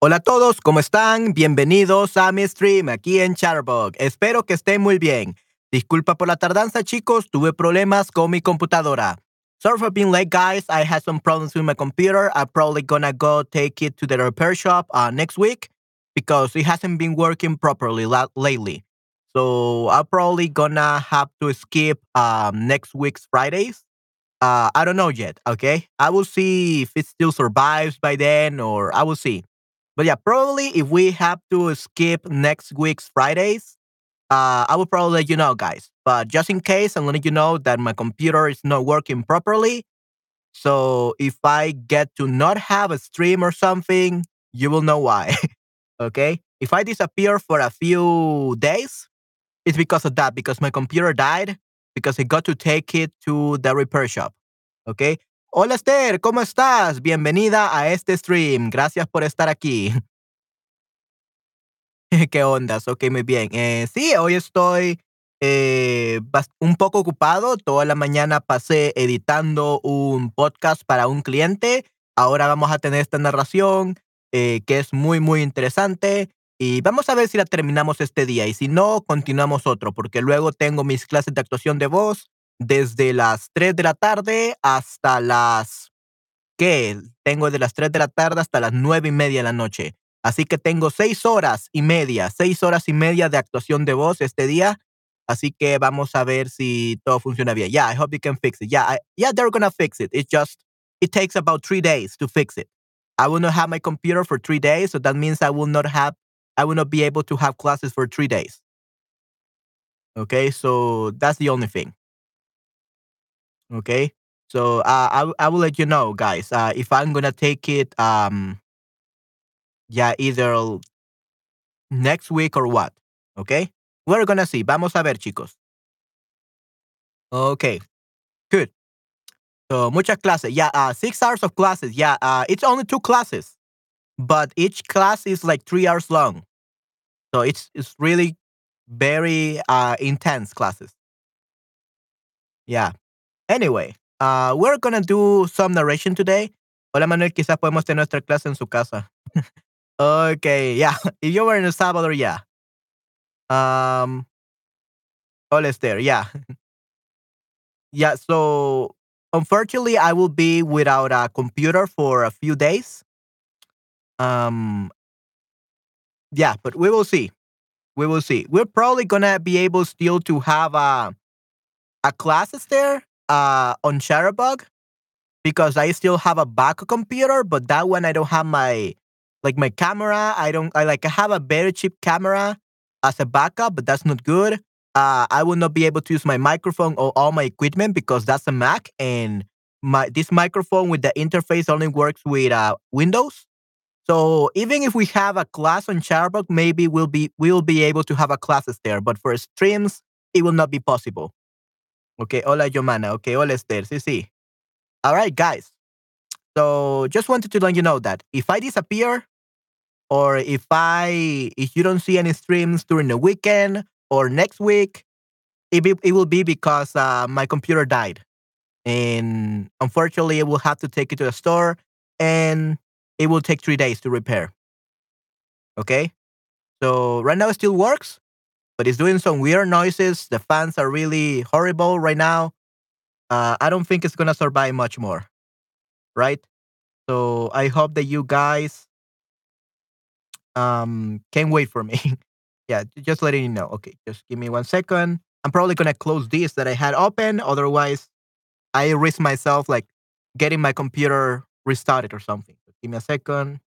Hola a todos, ¿cómo están? Bienvenidos a mi stream aquí en Charbug. Espero que estén muy bien. Disculpa por la tardanza, chicos. Tuve problemas con mi computadora. Sorry for being late, guys. I had some problems with my computer. I'm probably gonna go take it to the repair shop uh, next week because it hasn't been working properly lately. So I'm probably gonna have to skip um, next week's Fridays. Uh, I don't know yet. Okay, I will see if it still survives by then, or I will see. But yeah, probably if we have to skip next week's Fridays, uh, I will probably let you know, guys. But just in case, I'm letting you know that my computer is not working properly. So if I get to not have a stream or something, you will know why. okay? If I disappear for a few days, it's because of that, because my computer died, because I got to take it to the repair shop. Okay? Hola Esther, ¿cómo estás? Bienvenida a este stream. Gracias por estar aquí. ¿Qué ondas? Ok, muy bien. Eh, sí, hoy estoy eh, un poco ocupado. Toda la mañana pasé editando un podcast para un cliente. Ahora vamos a tener esta narración eh, que es muy, muy interesante. Y vamos a ver si la terminamos este día. Y si no, continuamos otro, porque luego tengo mis clases de actuación de voz desde las 3 de la tarde hasta las, ¿qué? Tengo de las 3 de la tarde hasta las 9 y media de la noche. Así que tengo 6 horas y media, 6 horas y media de actuación de voz este día. Así que vamos a ver si todo funciona bien. Yeah, I hope you can fix it. Yeah, yeah, they're gonna fix it. It's just, it takes about three days to fix it. I will not have my computer for three days, so that means I will not have, I will not be able to have classes for three days. Okay, so that's the only thing. Okay. So uh, I I will let you know, guys, uh, if I'm gonna take it. Um, yeah, either next week or what. Okay. We're gonna see. Vamos a ver, chicos. Okay. Good. So muchas clases. Yeah. Uh, six hours of classes. Yeah. Uh, it's only two classes, but each class is like three hours long. So it's it's really very uh intense classes. Yeah. Anyway, uh, we're gonna do some narration today. Hola Manuel, quizás podemos tener nuestra clase en su casa. okay, yeah. If you were in El Salvador, yeah. Um, hola there, yeah. yeah, so unfortunately, I will be without a computer for a few days. Um, yeah, but we will see. We will see. We're probably gonna be able still to have a a classes there uh, on Shutterbug because I still have a backup computer, but that one I don't have my like my camera. I don't I like I have a very cheap camera as a backup, but that's not good. Uh, I will not be able to use my microphone or all my equipment because that's a Mac and my this microphone with the interface only works with uh, Windows. So even if we have a class on Shutterbug, maybe we'll be we'll be able to have a classes there, but for streams it will not be possible. Okay, hola Yomana. Okay, hola Esther. Sí, sí. All right, guys. So just wanted to let you know that if I disappear, or if I if you don't see any streams during the weekend or next week, it be, it will be because uh, my computer died, and unfortunately, I will have to take it to the store, and it will take three days to repair. Okay, so right now it still works, but it's doing some weird noises. The fans are really horrible right now. Uh, I don't think it's gonna survive much more, right? So I hope that you guys um can wait for me. yeah, just letting you know. Okay, just give me one second. I'm probably gonna close this that I had open. Otherwise, I risk myself like getting my computer restarted or something. So give me a second.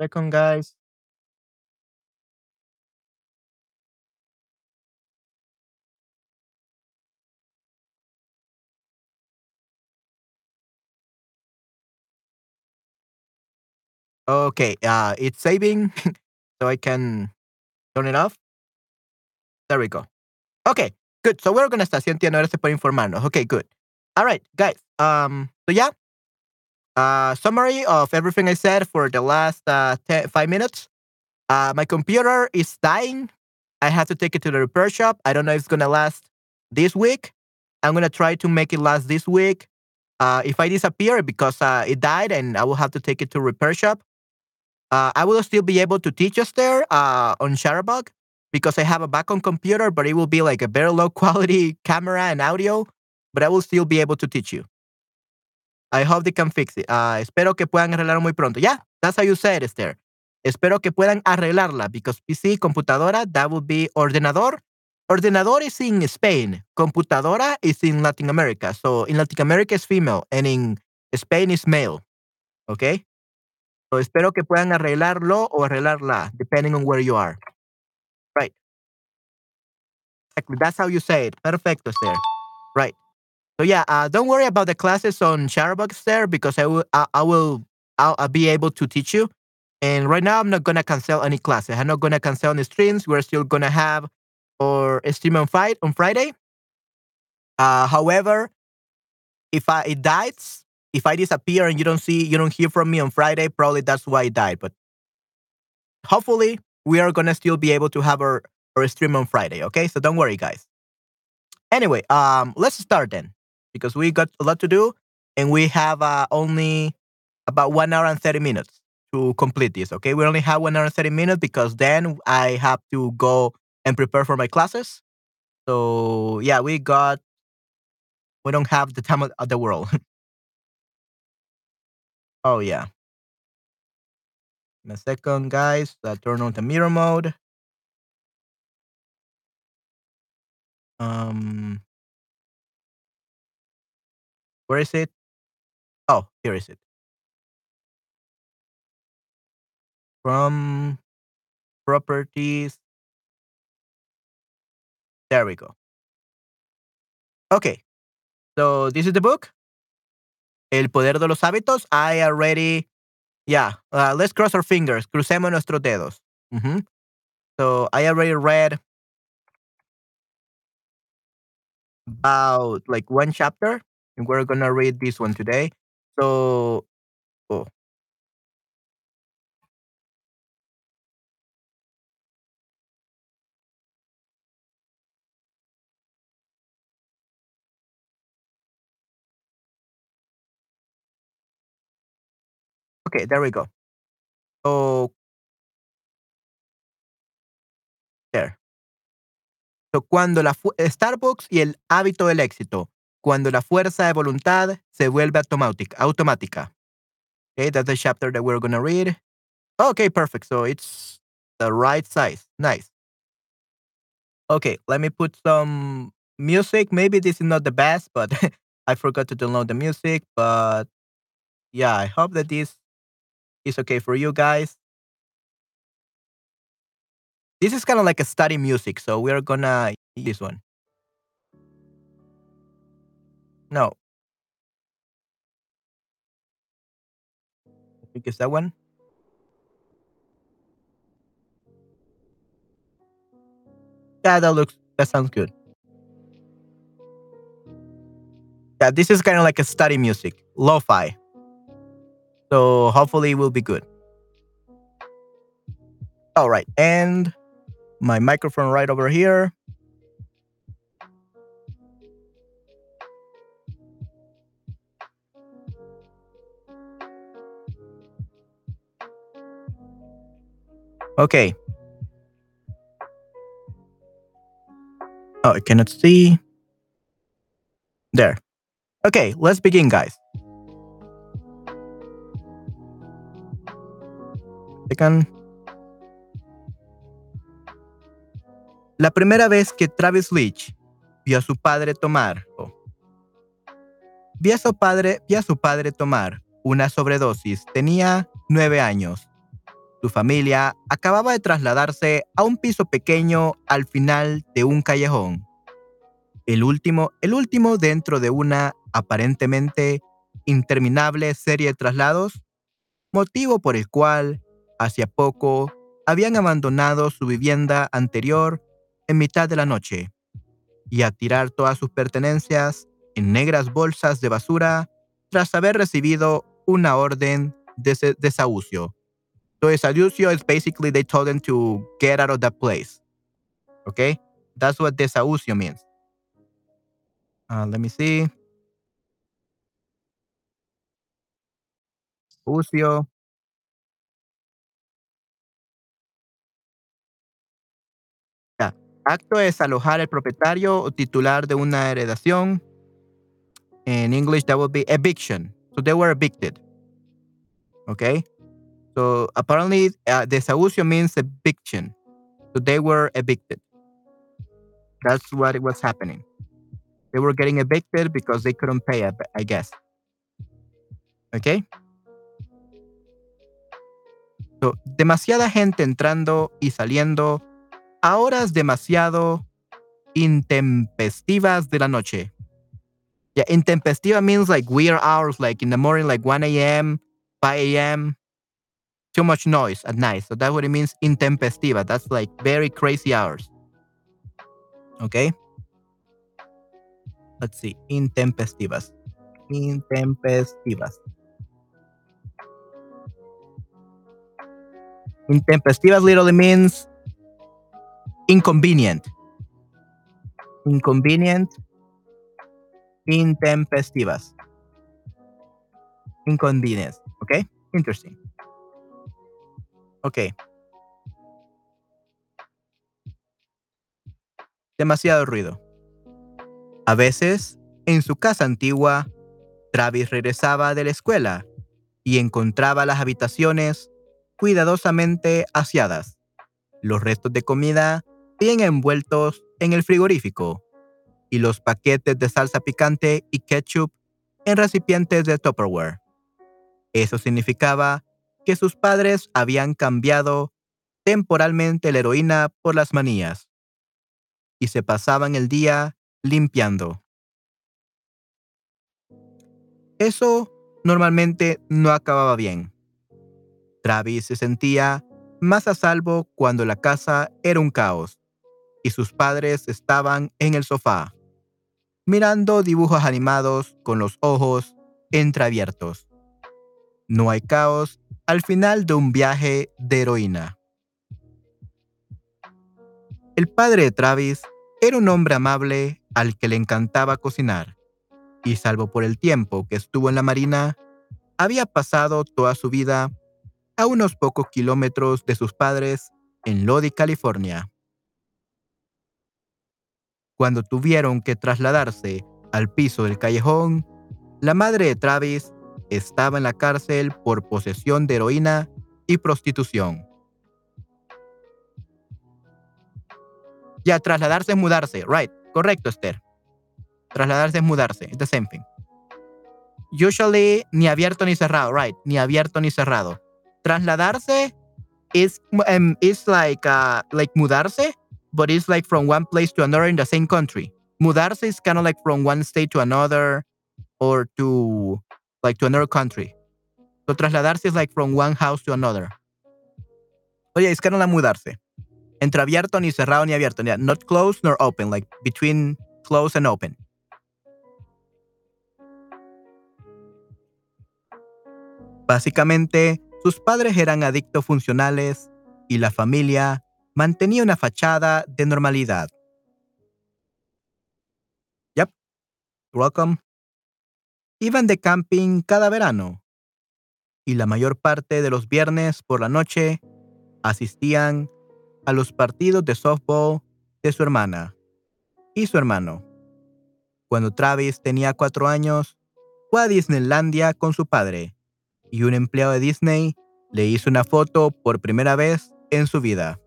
Second, guys. Okay, uh, it's saving, so I can turn it off. There we go. Okay, good. So we're gonna start. Entiendo, gracias por informarnos. Okay, good. All right, guys. Um, so yeah, uh, summary of everything I said for the last uh, five minutes. Uh, my computer is dying. I have to take it to the repair shop. I don't know if it's gonna last this week. I'm gonna try to make it last this week. Uh, if I disappear because uh, it died and I will have to take it to repair shop, uh, I will still be able to teach us there uh, on Shutterbug because I have a backup computer, but it will be like a very low quality camera and audio, but I will still be able to teach you. I hope they can fix it. Uh, espero que puedan arreglarlo muy pronto. Yeah, that's how you say it, Esther. Espero que puedan arreglarla because PC, computadora, that would be ordenador. Ordenador is in Spain. Computadora is in Latin America. So in Latin America is female and in Spain is male. Okay? So espero que puedan arreglarlo o arreglarla, depending on where you are. Right. Exactly. That's how you say it. Perfecto, Esther. Right. So yeah, uh, don't worry about the classes on Shutterbug there because I will, I, I will, I'll, I'll be able to teach you and right now, I'm not gonna cancel any classes. I'm not gonna cancel any streams. We're still gonna have our stream on Friday. On Friday. Uh, however, if I it dies, if I disappear and you don't see, you don't hear from me on Friday, probably that's why it died. But hopefully, we are gonna still be able to have our our stream on Friday. Okay, so don't worry, guys. Anyway, um, let's start then because we got a lot to do and we have uh, only about one hour and thirty minutes to complete this. Okay, we only have one hour and thirty minutes because then I have to go and prepare for my classes. So yeah, we got we don't have the time of the world. oh yeah. In a second, guys. I turn on the mirror mode. Um, where is it? Oh, here is it. from properties. There we go. Okay. So this is the book. El poder de los hábitos. I already, yeah. Uh, let's cross our fingers. Crucemos nuestros dedos. Mm -hmm. So I already read about like one chapter, and we're gonna read this one today. So, oh, Okay, there we go. So there. So, cuando la Starbucks y el hábito del éxito. Cuando la fuerza de voluntad se vuelve automática. Okay, that's the chapter that we're going to read. Okay, perfect. So it's the right size. Nice. Okay, let me put some music. Maybe this is not the best, but I forgot to download the music. But yeah, I hope that this is okay for you guys. This is kind of like a study music, so we're gonna use this one. No. I think it's that one. Yeah, that looks that sounds good. Yeah, this is kind of like a study music, lo-fi. So hopefully it will be good. All right. And my microphone right over here. Okay. Oh, I cannot see. There. Okay, let's begin, guys. La primera vez que Travis Leach vio a su padre tomar, oh, vio, a su padre, vio a su padre tomar una sobredosis, tenía nueve años. Su familia acababa de trasladarse a un piso pequeño al final de un callejón. El último, el último dentro de una aparentemente interminable serie de traslados, motivo por el cual Hacia poco, habían abandonado su vivienda anterior en mitad de la noche y a tirar todas sus pertenencias en negras bolsas de basura tras haber recibido una orden de desahucio. So desahucio is basically they told them to get out of that place. Okay? That's what desahucio means. Uh, let me see. Ucio. Ya. Acto es alojar el propietario o titular de una heredación. In English, that would be eviction. So they were evicted. Okay. So apparently, uh, desahucio means eviction. So they were evicted. That's what was happening. They were getting evicted because they couldn't pay, I guess. Okay. So, demasiada gente entrando y saliendo a horas demasiado intempestivas de la noche. Yeah, intempestiva means like weird hours, like in the morning, like 1 a.m., 5 a.m. Too much noise at night. So that's what it means intempestiva. That's like very crazy hours. Okay. Let's see. Intempestivas. Intempestivas. Intempestivas literally means inconvenient. Inconvenient. Intempestivas. Inconvenience. Okay. Interesting. Okay. Demasiado ruido. A veces, en su casa antigua, Travis regresaba de la escuela y encontraba las habitaciones cuidadosamente aseadas, los restos de comida bien envueltos en el frigorífico y los paquetes de salsa picante y ketchup en recipientes de Tupperware. Eso significaba que sus padres habían cambiado temporalmente la heroína por las manías y se pasaban el día limpiando. Eso normalmente no acababa bien. Travis se sentía más a salvo cuando la casa era un caos y sus padres estaban en el sofá, mirando dibujos animados con los ojos entreabiertos. No hay caos al final de un viaje de heroína. El padre de Travis era un hombre amable al que le encantaba cocinar, y salvo por el tiempo que estuvo en la Marina, había pasado toda su vida a unos pocos kilómetros de sus padres en Lodi, California. Cuando tuvieron que trasladarse al piso del callejón, la madre de Travis estaba en la cárcel por posesión de heroína y prostitución. Ya, trasladarse es mudarse, right. Correcto, Esther. Trasladarse es mudarse. It's the same thing. Usually, ni abierto ni cerrado, right. Ni abierto ni cerrado. Trasladarse is um, is like uh, like mudarse, but it's like from one place to another in the same country. Mudarse is kind of like from one state to another, or to like to another country. So trasladarse is like from one house to another. Oye, es kind of like mudarse. entre abierto ni cerrado ni abierto, not closed nor open, like between closed and open. Básicamente, sus padres eran adictos funcionales y la familia mantenía una fachada de normalidad. Yep. Welcome. Iban de camping cada verano y la mayor parte de los viernes por la noche asistían a los partidos de softball de su hermana y su hermano. Cuando Travis tenía cuatro años, fue a Disneylandia con su padre y un empleado de Disney le hizo una foto por primera vez en su vida.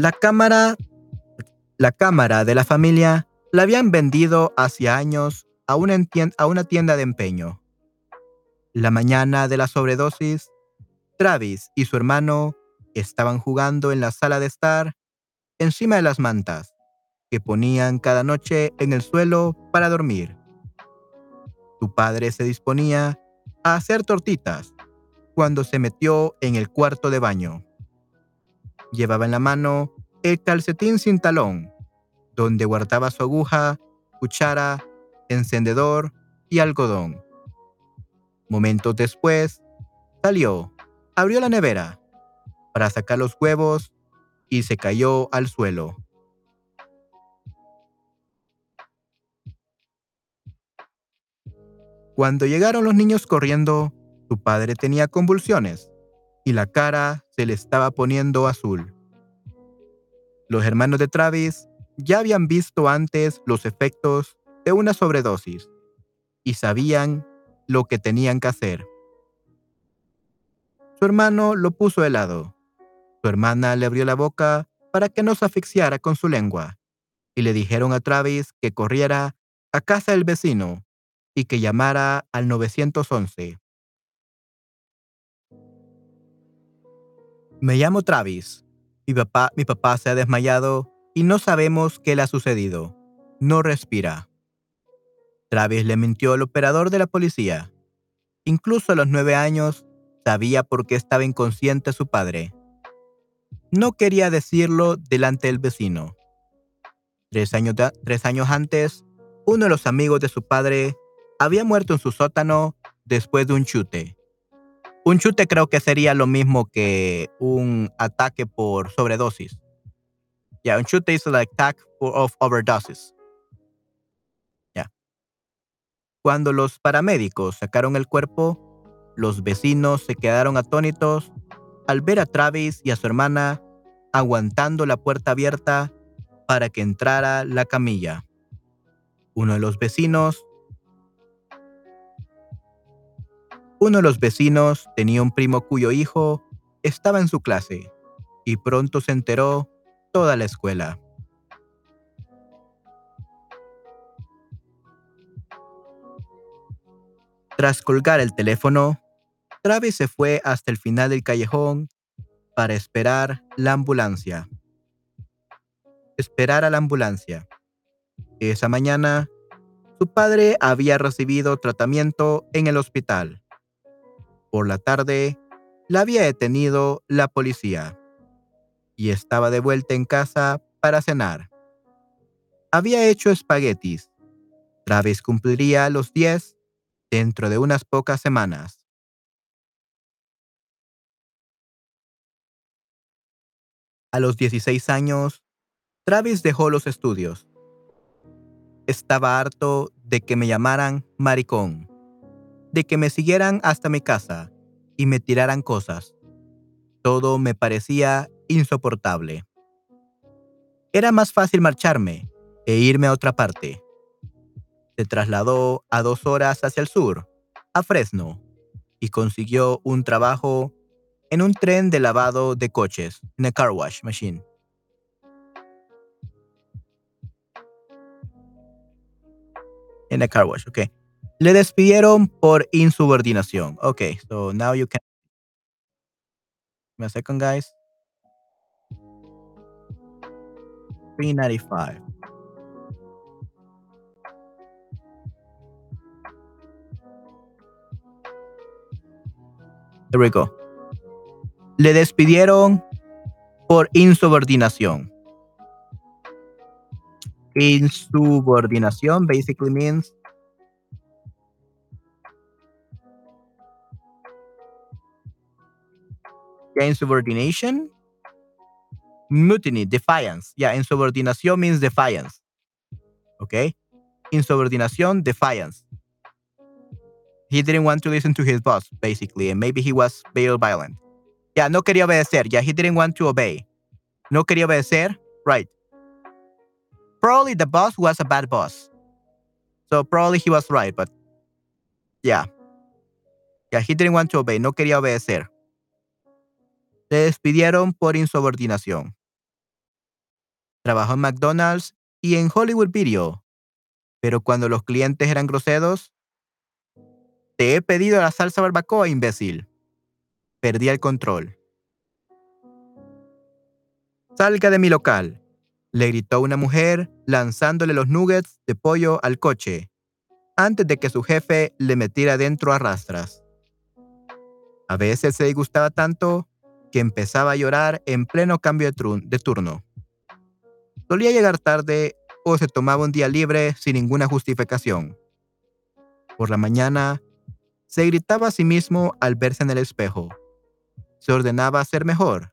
La cámara, la cámara de la familia la habían vendido hacia años a una, tienda de empeño. La mañana de la sobredosis, Travis y su hermano estaban jugando en la sala de estar encima de las mantas que ponían cada noche en el suelo para dormir. Su padre se disponía a hacer tortitas cuando se metió en el cuarto de baño. Llevaba en la mano el calcetín sin talón, donde guardaba su aguja, cuchara encendedor y algodón. Momentos después, salió, abrió la nevera para sacar los huevos y se cayó al suelo. Cuando llegaron los niños corriendo, su padre tenía convulsiones y la cara se le estaba poniendo azul. Los hermanos de Travis ya habían visto antes los efectos de una sobredosis y sabían lo que tenían que hacer. Su hermano lo puso helado. Su hermana le abrió la boca para que no se asfixiara con su lengua y le dijeron a Travis que corriera a casa del vecino y que llamara al 911. Me llamo Travis. Mi papá, mi papá se ha desmayado y no sabemos qué le ha sucedido. No respira. Travis le mintió al operador de la policía. Incluso a los nueve años, sabía por qué estaba inconsciente su padre. No quería decirlo delante del vecino. Tres años, tres años antes, uno de los amigos de su padre había muerto en su sótano después de un chute. Un chute creo que sería lo mismo que un ataque por sobredosis. Ya, un chute es like attack of overdoses. Cuando los paramédicos sacaron el cuerpo, los vecinos se quedaron atónitos al ver a Travis y a su hermana aguantando la puerta abierta para que entrara la camilla. Uno de los vecinos Uno de los vecinos tenía un primo cuyo hijo estaba en su clase y pronto se enteró toda la escuela. Tras colgar el teléfono, Travis se fue hasta el final del callejón para esperar la ambulancia. Esperar a la ambulancia. Esa mañana, su padre había recibido tratamiento en el hospital. Por la tarde, la había detenido la policía y estaba de vuelta en casa para cenar. Había hecho espaguetis. Travis cumpliría los 10 dentro de unas pocas semanas. A los 16 años, Travis dejó los estudios. Estaba harto de que me llamaran maricón, de que me siguieran hasta mi casa y me tiraran cosas. Todo me parecía insoportable. Era más fácil marcharme e irme a otra parte se trasladó a dos horas hacia el sur, a Fresno, y consiguió un trabajo en un tren de lavado de coches, en a car wash machine. En a car wash, ok. Le despidieron por insubordinación. Ok, so now you can. Me a second, guys. 395. There we go. Le despidieron por insubordinación. Insubordinación basically means insubordination mutiny defiance yeah insubordinación means defiance okay insubordinación defiance he didn't want to listen to his boss, basically, and maybe he was violent. Yeah, no quería obedecer. Yeah, he didn't want to obey. No quería obedecer. Right. Probably the boss was a bad boss. So probably he was right, but yeah. Yeah, he didn't want to obey. No quería obedecer. Le despidieron por insubordinación. Trabajó en McDonald's y en Hollywood Video. Pero cuando los clientes eran groseros, te he pedido la salsa barbacoa, imbécil. Perdí el control. Salga de mi local, le gritó una mujer lanzándole los nuggets de pollo al coche, antes de que su jefe le metiera dentro a rastras. A veces se disgustaba tanto que empezaba a llorar en pleno cambio de, de turno. Solía llegar tarde o se tomaba un día libre sin ninguna justificación. Por la mañana se gritaba a sí mismo al verse en el espejo. Se ordenaba ser mejor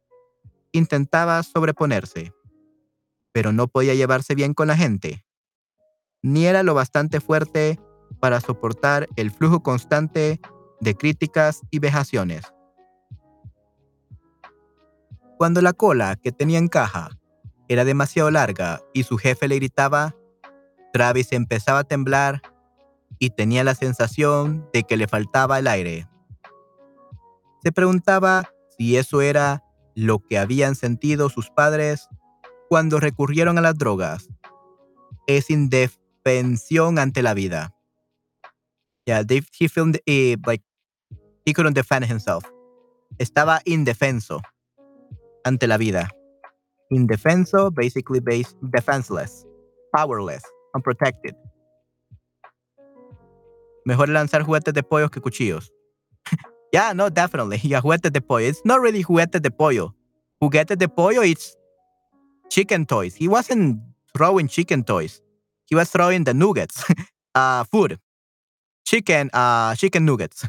intentaba sobreponerse, pero no podía llevarse bien con la gente, ni era lo bastante fuerte para soportar el flujo constante de críticas y vejaciones. Cuando la cola que tenía en caja era demasiado larga y su jefe le gritaba, Travis empezaba a temblar y tenía la sensación de que le faltaba el aire. Se preguntaba si eso era lo que habían sentido sus padres cuando recurrieron a las drogas. Es indefensión ante la vida. Yeah, he eh, like he couldn't defend himself. Estaba indefenso ante la vida. Indefenso, basically based, defenseless, powerless, unprotected. Mejor lanzar juguetes de pollo que cuchillos. yeah, no, definitely. Yeah, juguetes de pollo. It's not really juguetes de pollo. Juguetes de pollo, it's chicken toys. He wasn't throwing chicken toys. He was throwing the nuggets, uh, food. Chicken, uh, chicken nuggets.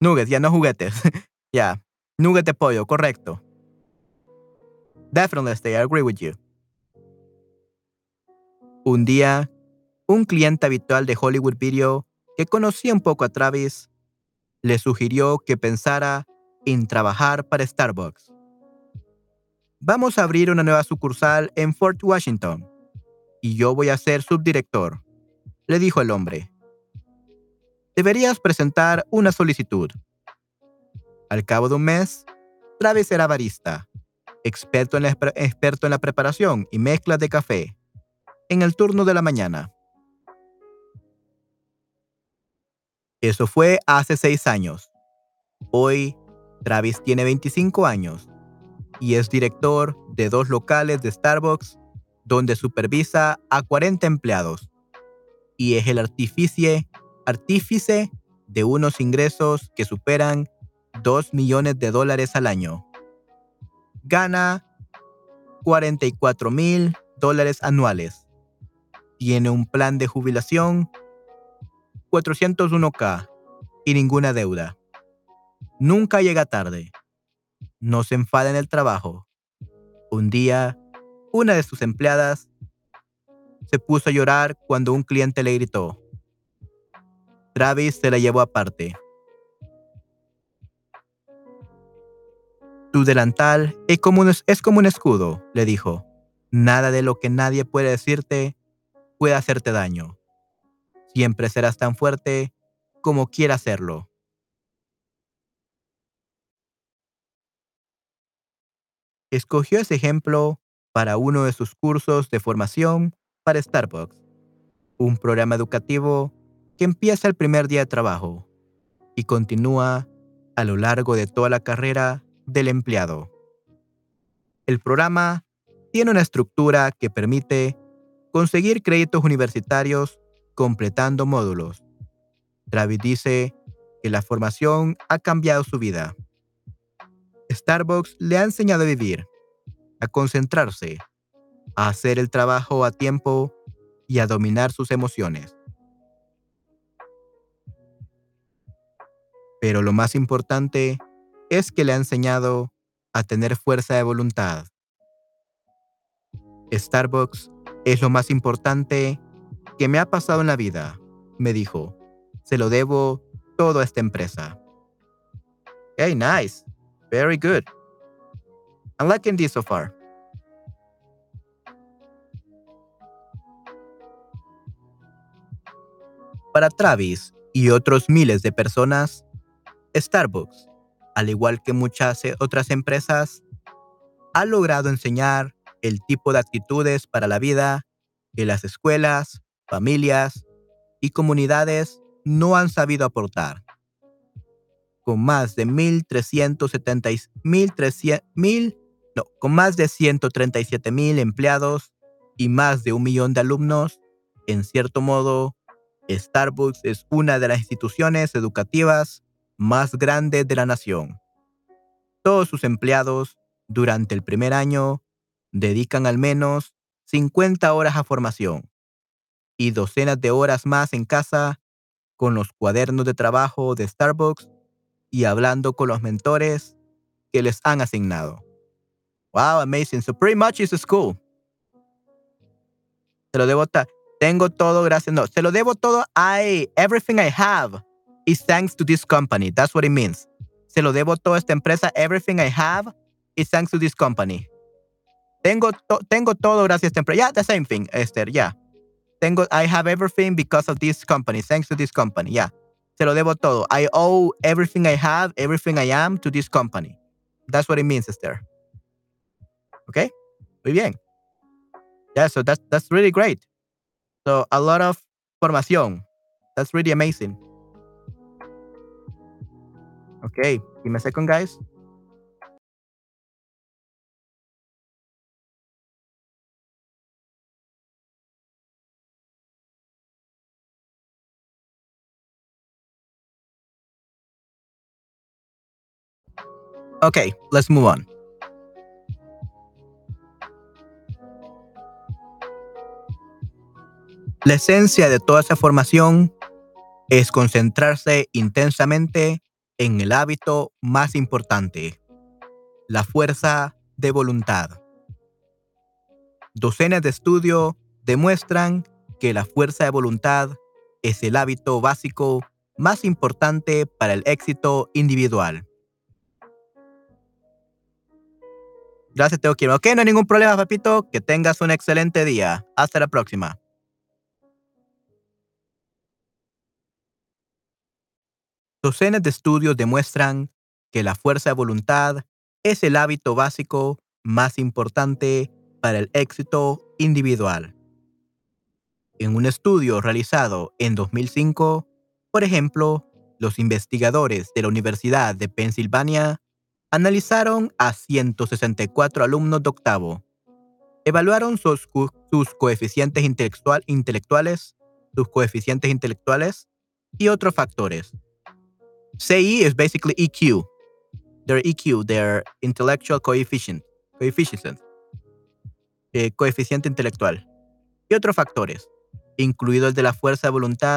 Nuggets, ya no juguetes. yeah. Nugget de pollo, correcto. Definitely, I agree with you. Un día, un cliente habitual de Hollywood Video que conocía un poco a Travis le sugirió que pensara en trabajar para Starbucks. Vamos a abrir una nueva sucursal en Fort Washington y yo voy a ser subdirector, le dijo el hombre. Deberías presentar una solicitud. Al cabo de un mes, Travis era barista, experto en, la, preparación y mezcla de café, en el turno de la mañana. Eso fue hace seis años. Hoy, Travis tiene 25 años y es director de dos locales de Starbucks donde supervisa a 40 empleados y es el artífice, artífice de unos ingresos que superan 2 millones de dólares al año. Gana 44 mil dólares anuales. Tiene un plan de jubilación 401k y ninguna deuda. Nunca llega tarde. No se enfada en el trabajo. Un día, una de sus empleadas se puso a llorar cuando un cliente le gritó. Travis se la llevó aparte. Tu delantal es como, un, es como un escudo, le dijo. Nada de lo que nadie puede decirte puede hacerte daño. Siempre serás tan fuerte como quiera hacerlo. Escogió ese ejemplo para uno de sus cursos de formación para Starbucks, un programa educativo que empieza el primer día de trabajo y continúa a lo largo de toda la carrera del empleado. El programa tiene una estructura que permite conseguir créditos universitarios completando módulos. Travis dice que la formación ha cambiado su vida. Starbucks le ha enseñado a vivir, a concentrarse, a hacer el trabajo a tiempo y a dominar sus emociones. Pero lo más importante es que le ha enseñado a tener fuerza de voluntad. Starbucks es lo más importante que me ha pasado en la vida, me dijo. Se lo debo todo a esta empresa. Hey, nice. Very good. I'm liking this so far. Para Travis y otros miles de personas, Starbucks al igual que muchas eh, otras empresas, ha logrado enseñar el tipo de actitudes para la vida que las escuelas, familias y comunidades no han sabido aportar. Con más de 1.370 mil, no, con más de 137 mil empleados y más de un millón de alumnos, en cierto modo, Starbucks es una de las instituciones educativas más grande de la nación. Todos sus empleados, durante el primer año, dedican al menos 50 horas a formación y docenas de horas más en casa con los cuadernos de trabajo de Starbucks y hablando con los mentores que les han asignado. Wow, amazing. So pretty much it's a school. Se lo debo tengo todo gracias no, se lo debo todo I everything I have is thanks to this company. That's what it means. Se lo debo todo a esta empresa. Everything I have is thanks to this company. Tengo, to tengo todo gracias a esta empresa. Yeah, the same thing, Esther. Yeah. Tengo, I have everything because of this company. Thanks to this company. Yeah. Se lo debo todo. I owe everything I have, everything I am to this company. That's what it means, Esther. Okay? Muy bien. Yeah, so that's that's really great. So a lot of formación. That's really amazing. Okay, give a second, guys. Okay, let's move on. La esencia de toda esa formación es concentrarse intensamente en el hábito más importante, la fuerza de voluntad. Docenas de estudios demuestran que la fuerza de voluntad es el hábito básico más importante para el éxito individual. Gracias, Teo Quiero. Ok, no hay ningún problema, papito. Que tengas un excelente día. Hasta la próxima. Docenas de estudios demuestran que la fuerza de voluntad es el hábito básico más importante para el éxito individual. En un estudio realizado en 2005, por ejemplo, los investigadores de la Universidad de Pensilvania analizaron a 164 alumnos de octavo. Evaluaron sus, coeficientes intelectuales, sus coeficientes intelectuales y otros factores CE is basically EQ. Their EQ, their intellectual coefficient, coefficient, eh, coeficiente intelectual. Y otros factores, incluido el de la fuerza de voluntad